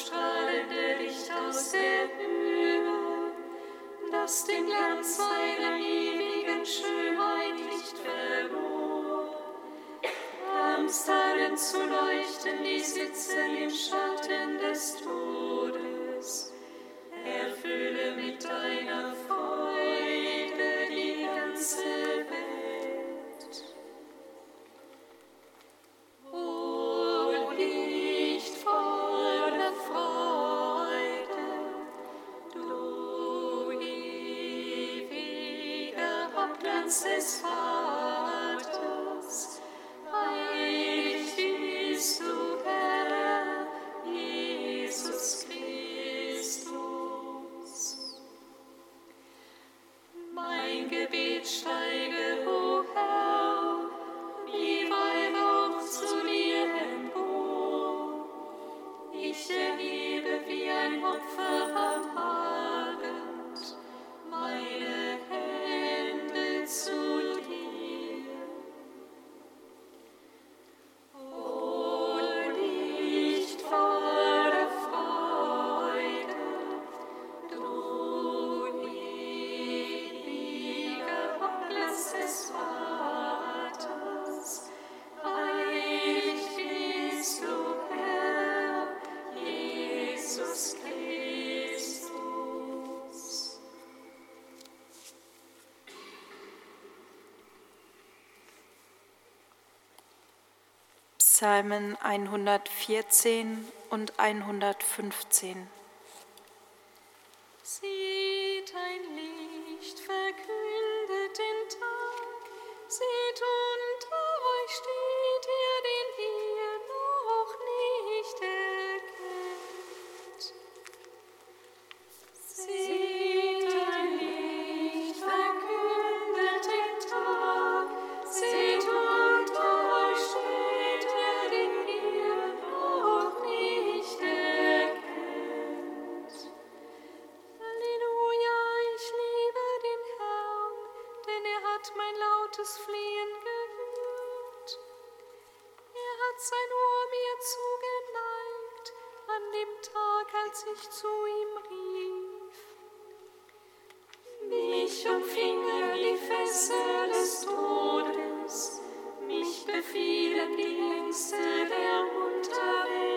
strahlende Licht aus der Höhe, das den Glanz seiner ewigen Schönheit nicht verlor. Am darin zu leuchten, die sitzen im Schatten des Todes. Psalmen 114 und 115. mir zugeneigt an dem Tag, als ich zu ihm rief. Mich umfingen die Fessel des Todes, mich befielen die Ängste der Unterwelt.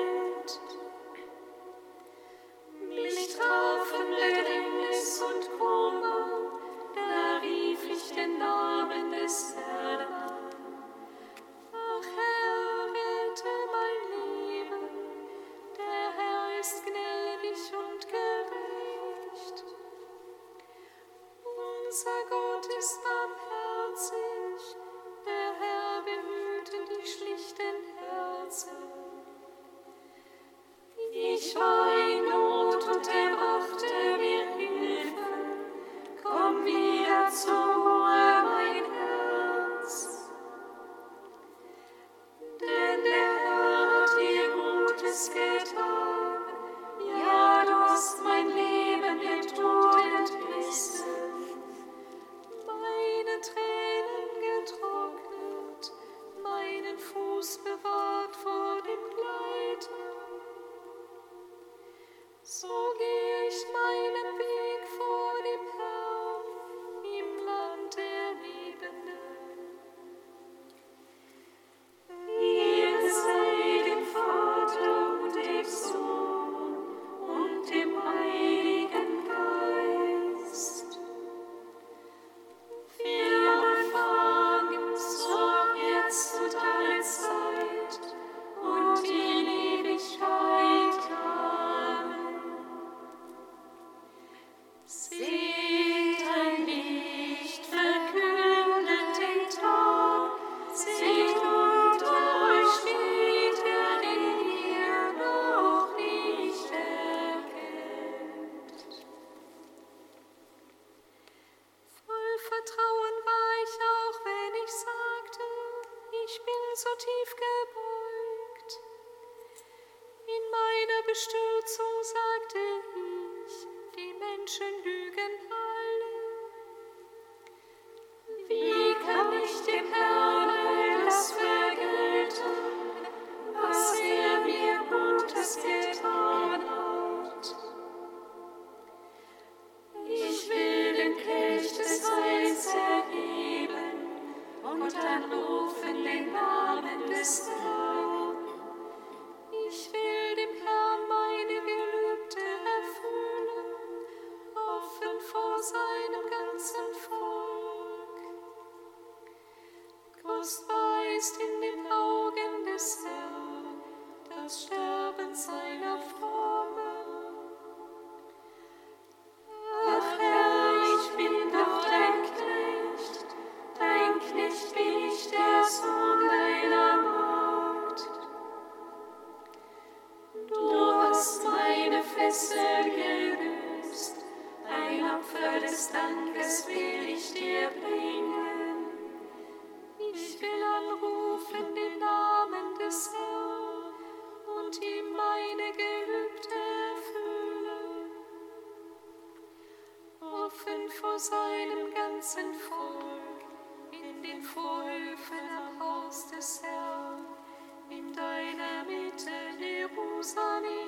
Jerusalem.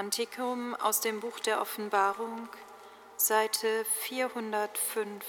Kantikum aus dem Buch der Offenbarung, Seite 405.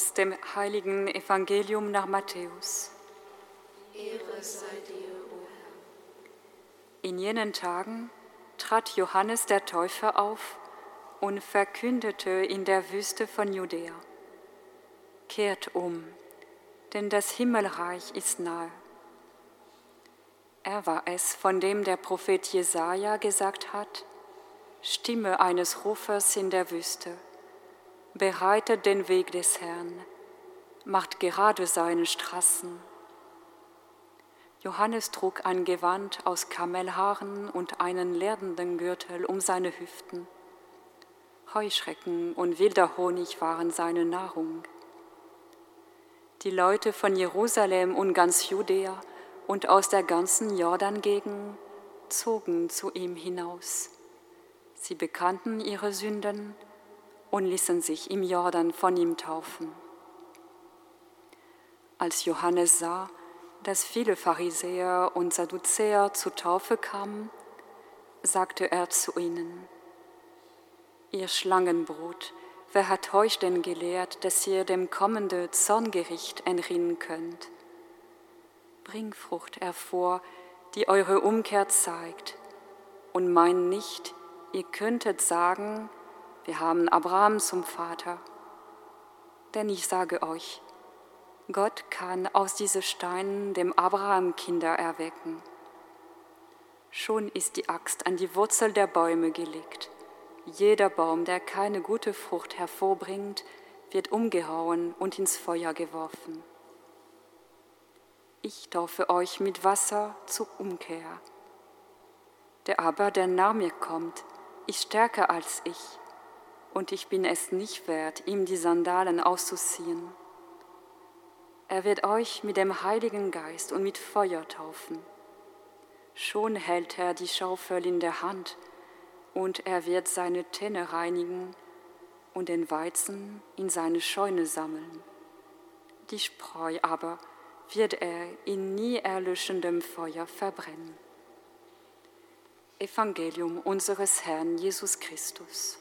Aus dem heiligen Evangelium nach Matthäus. Ehre sei dir, o Herr. In jenen Tagen trat Johannes der Täufer auf und verkündete in der Wüste von Judäa: Kehrt um, denn das Himmelreich ist nahe. Er war es, von dem der Prophet Jesaja gesagt hat: Stimme eines Rufers in der Wüste bereitet den Weg des Herrn, macht gerade seine Straßen. Johannes trug ein Gewand aus Kamelhaaren und einen lerdenden Gürtel um seine Hüften. Heuschrecken und wilder Honig waren seine Nahrung. Die Leute von Jerusalem und ganz Judäa und aus der ganzen Jordangegend zogen zu ihm hinaus. Sie bekannten ihre Sünden und ließen sich im Jordan von ihm taufen. Als Johannes sah, dass viele Pharisäer und Sadduzäer zur Taufe kamen, sagte er zu ihnen, Ihr Schlangenbrot, wer hat euch denn gelehrt, dass ihr dem kommenden Zorngericht entrinnen könnt? Bring Frucht hervor, die eure Umkehr zeigt, und mein nicht, ihr könntet sagen, wir haben Abraham zum Vater. Denn ich sage euch, Gott kann aus diesen Steinen dem Abraham Kinder erwecken. Schon ist die Axt an die Wurzel der Bäume gelegt. Jeder Baum, der keine gute Frucht hervorbringt, wird umgehauen und ins Feuer geworfen. Ich taufe euch mit Wasser zur Umkehr. Der aber, der nach mir kommt, ist stärker als ich und ich bin es nicht wert, ihm die Sandalen auszuziehen. Er wird euch mit dem Heiligen Geist und mit Feuer taufen. Schon hält er die Schaufel in der Hand und er wird seine Tenne reinigen und den Weizen in seine Scheune sammeln. Die Spreu aber wird er in nie erlöschendem Feuer verbrennen. Evangelium unseres Herrn Jesus Christus.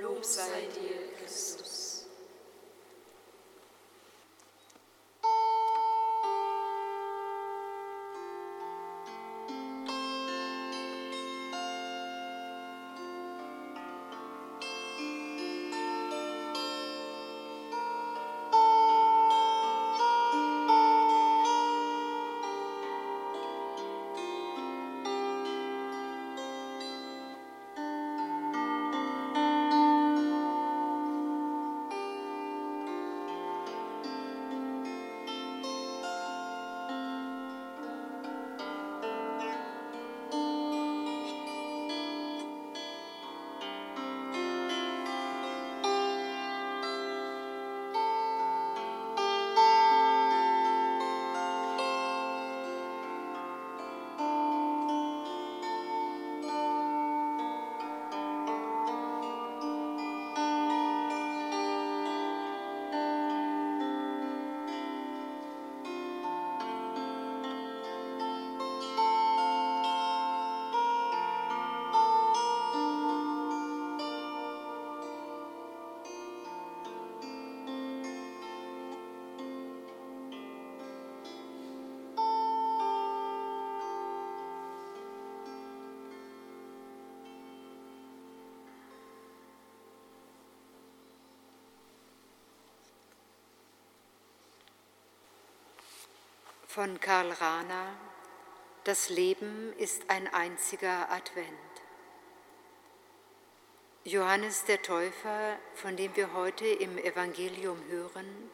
Lob sei dir, Christus. Von Karl Rahner Das Leben ist ein einziger Advent. Johannes der Täufer, von dem wir heute im Evangelium hören,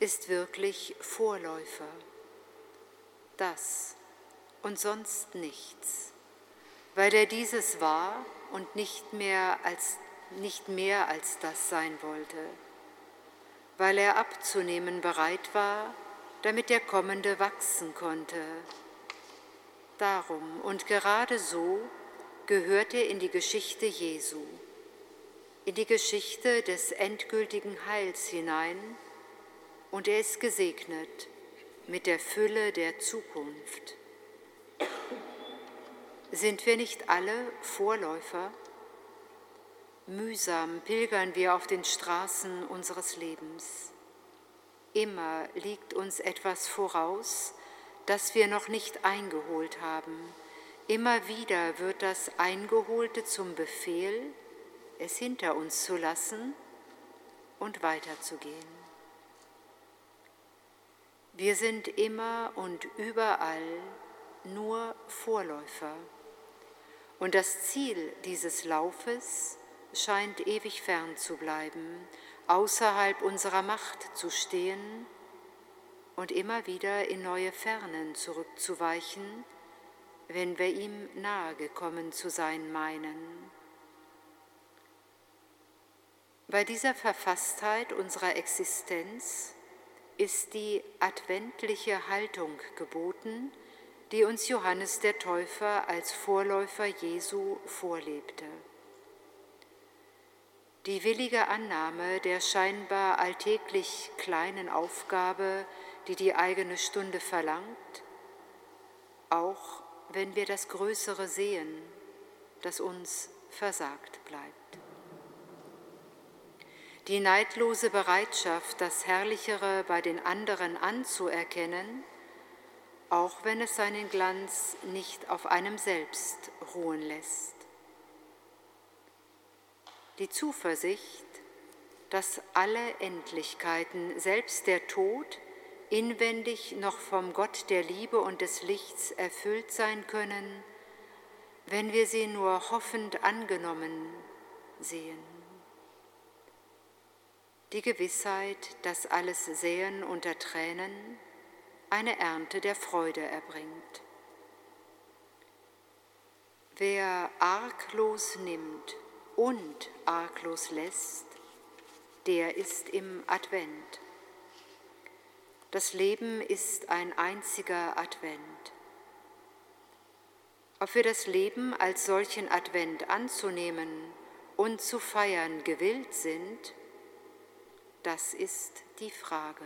ist wirklich Vorläufer. Das und sonst nichts, weil er dieses war und nicht mehr als, nicht mehr als das sein wollte, weil er abzunehmen bereit war, damit der Kommende wachsen konnte. Darum und gerade so gehörte in die Geschichte Jesu, in die Geschichte des endgültigen Heils hinein und er ist gesegnet mit der Fülle der Zukunft. Sind wir nicht alle Vorläufer? Mühsam pilgern wir auf den Straßen unseres Lebens. Immer liegt uns etwas voraus, das wir noch nicht eingeholt haben. Immer wieder wird das Eingeholte zum Befehl, es hinter uns zu lassen und weiterzugehen. Wir sind immer und überall nur Vorläufer. Und das Ziel dieses Laufes scheint ewig fern zu bleiben, außerhalb unserer Macht zu stehen und immer wieder in neue Fernen zurückzuweichen, wenn wir ihm nahe gekommen zu sein meinen. Bei dieser Verfasstheit unserer Existenz ist die adventliche Haltung geboten, die uns Johannes der Täufer als Vorläufer Jesu vorlebte. Die willige Annahme der scheinbar alltäglich kleinen Aufgabe, die die eigene Stunde verlangt, auch wenn wir das Größere sehen, das uns versagt bleibt die neidlose Bereitschaft, das Herrlichere bei den anderen anzuerkennen, auch wenn es seinen Glanz nicht auf einem selbst ruhen lässt. Die Zuversicht, dass alle Endlichkeiten, selbst der Tod, inwendig noch vom Gott der Liebe und des Lichts erfüllt sein können, wenn wir sie nur hoffend angenommen sehen die Gewissheit, dass alles Säen unter Tränen eine Ernte der Freude erbringt. Wer arglos nimmt und arglos lässt, der ist im Advent. Das Leben ist ein einziger Advent. Ob wir das Leben als solchen Advent anzunehmen und zu feiern gewillt sind, das ist die Frage.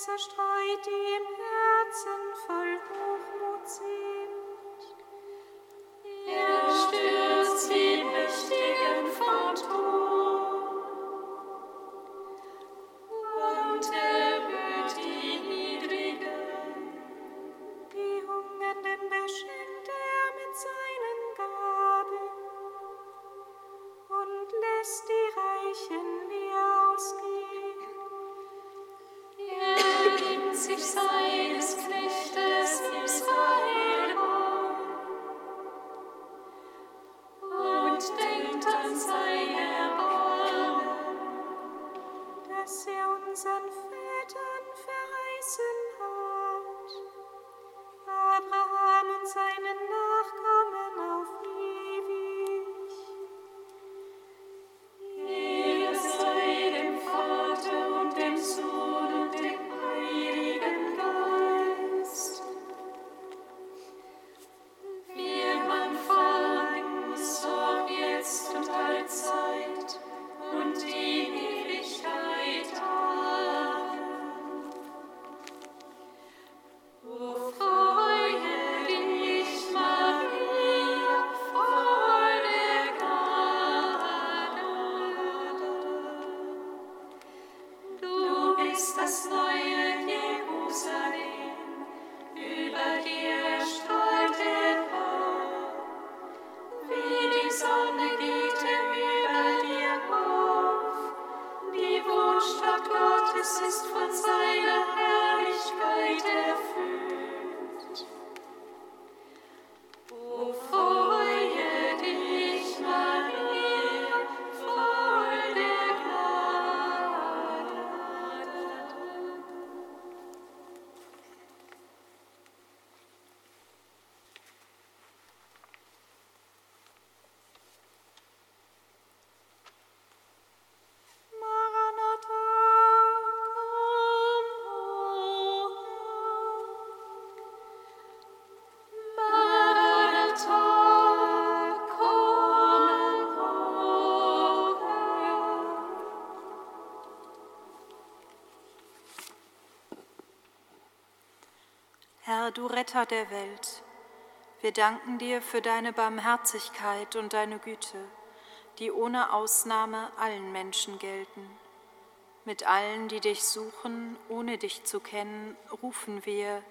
Zerstreut die im Herzen voll Hochmut sind. Herr, du Retter der Welt, wir danken dir für deine Barmherzigkeit und deine Güte, die ohne Ausnahme allen Menschen gelten. Mit allen, die dich suchen, ohne dich zu kennen, rufen wir,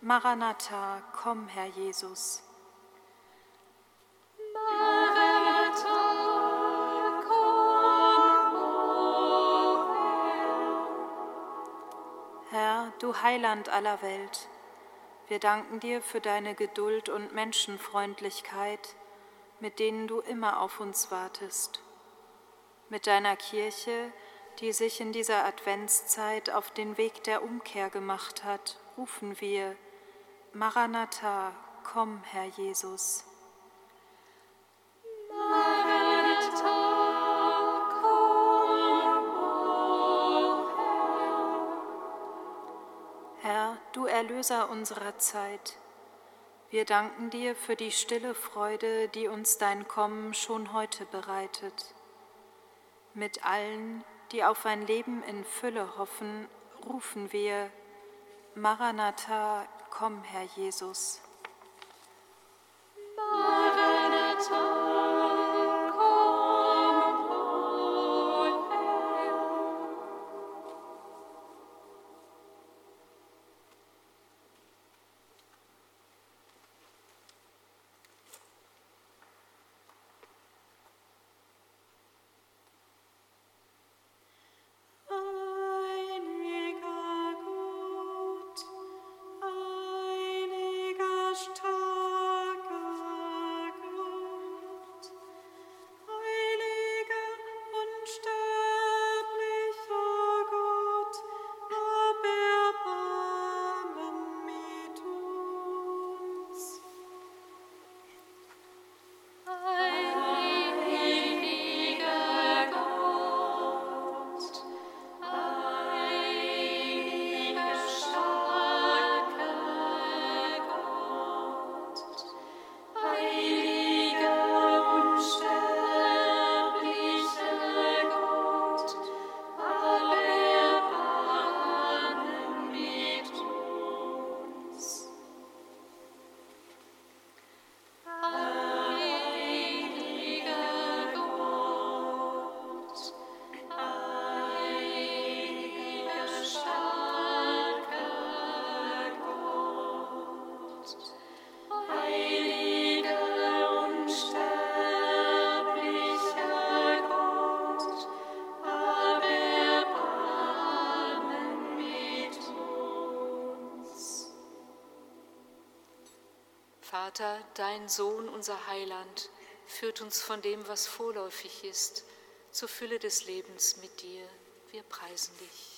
Maranatha, komm, Herr Jesus. Maranatha, komm, o Herr. Herr, du Heiland aller Welt, wir danken dir für deine Geduld und Menschenfreundlichkeit, mit denen du immer auf uns wartest. Mit deiner Kirche, die sich in dieser Adventszeit auf den Weg der Umkehr gemacht hat, rufen wir, Maranatha, komm, Herr Jesus. Erlöser unserer Zeit, wir danken dir für die stille Freude, die uns dein Kommen schon heute bereitet. Mit allen, die auf ein Leben in Fülle hoffen, rufen wir, Maranatha, komm, Herr Jesus. Maranatha, dein Sohn, unser Heiland, führt uns von dem, was vorläufig ist, zur Fülle des Lebens mit dir. Wir preisen dich.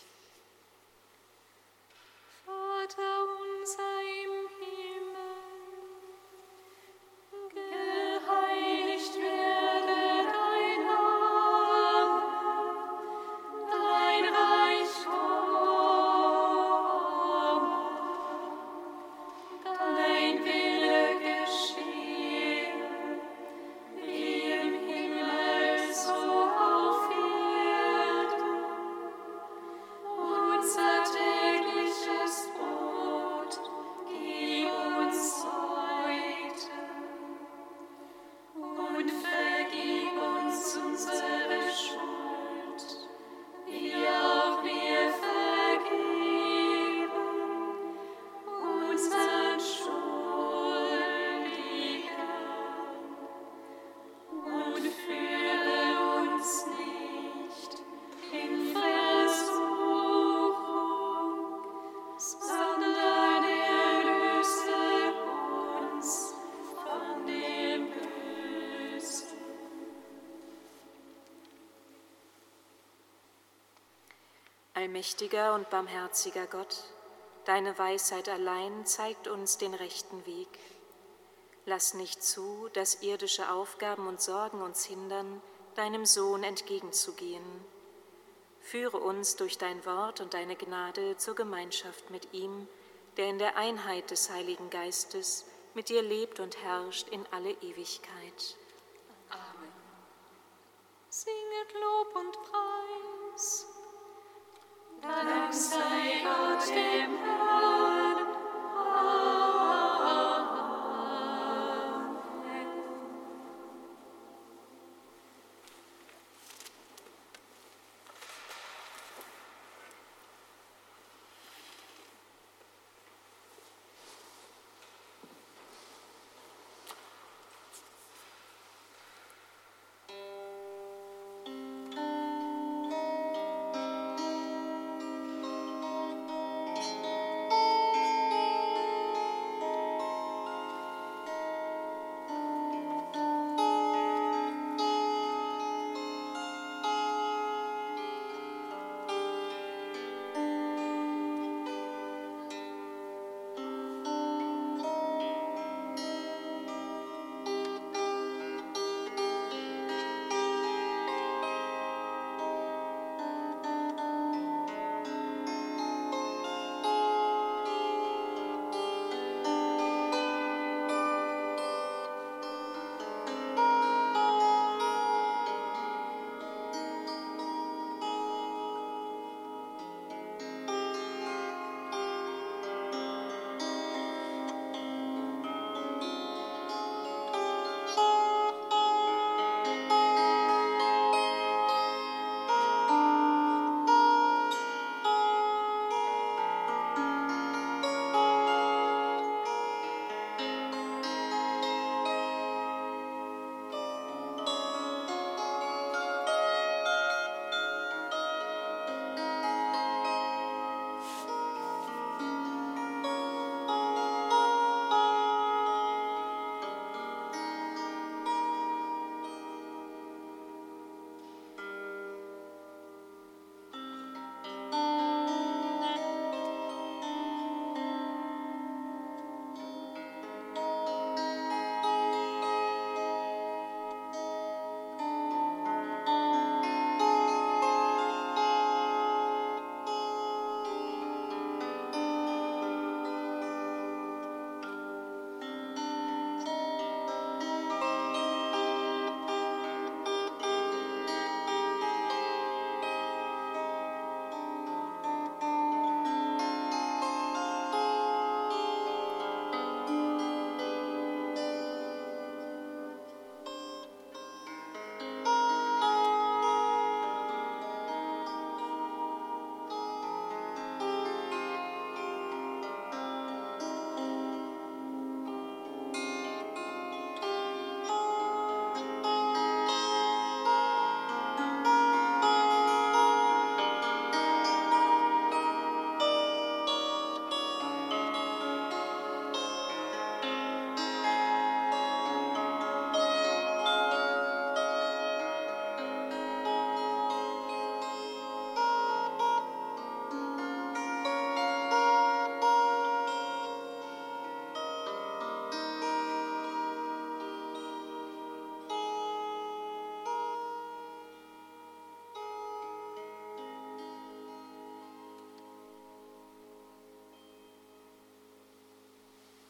Allmächtiger und barmherziger Gott, deine Weisheit allein zeigt uns den rechten Weg. Lass nicht zu, dass irdische Aufgaben und Sorgen uns hindern, deinem Sohn entgegenzugehen. Führe uns durch dein Wort und deine Gnade zur Gemeinschaft mit ihm, der in der Einheit des Heiligen Geistes mit dir lebt und herrscht in alle Ewigkeit. Singet Lob und Preis. Dank sei Gott dem Herrn. Amen.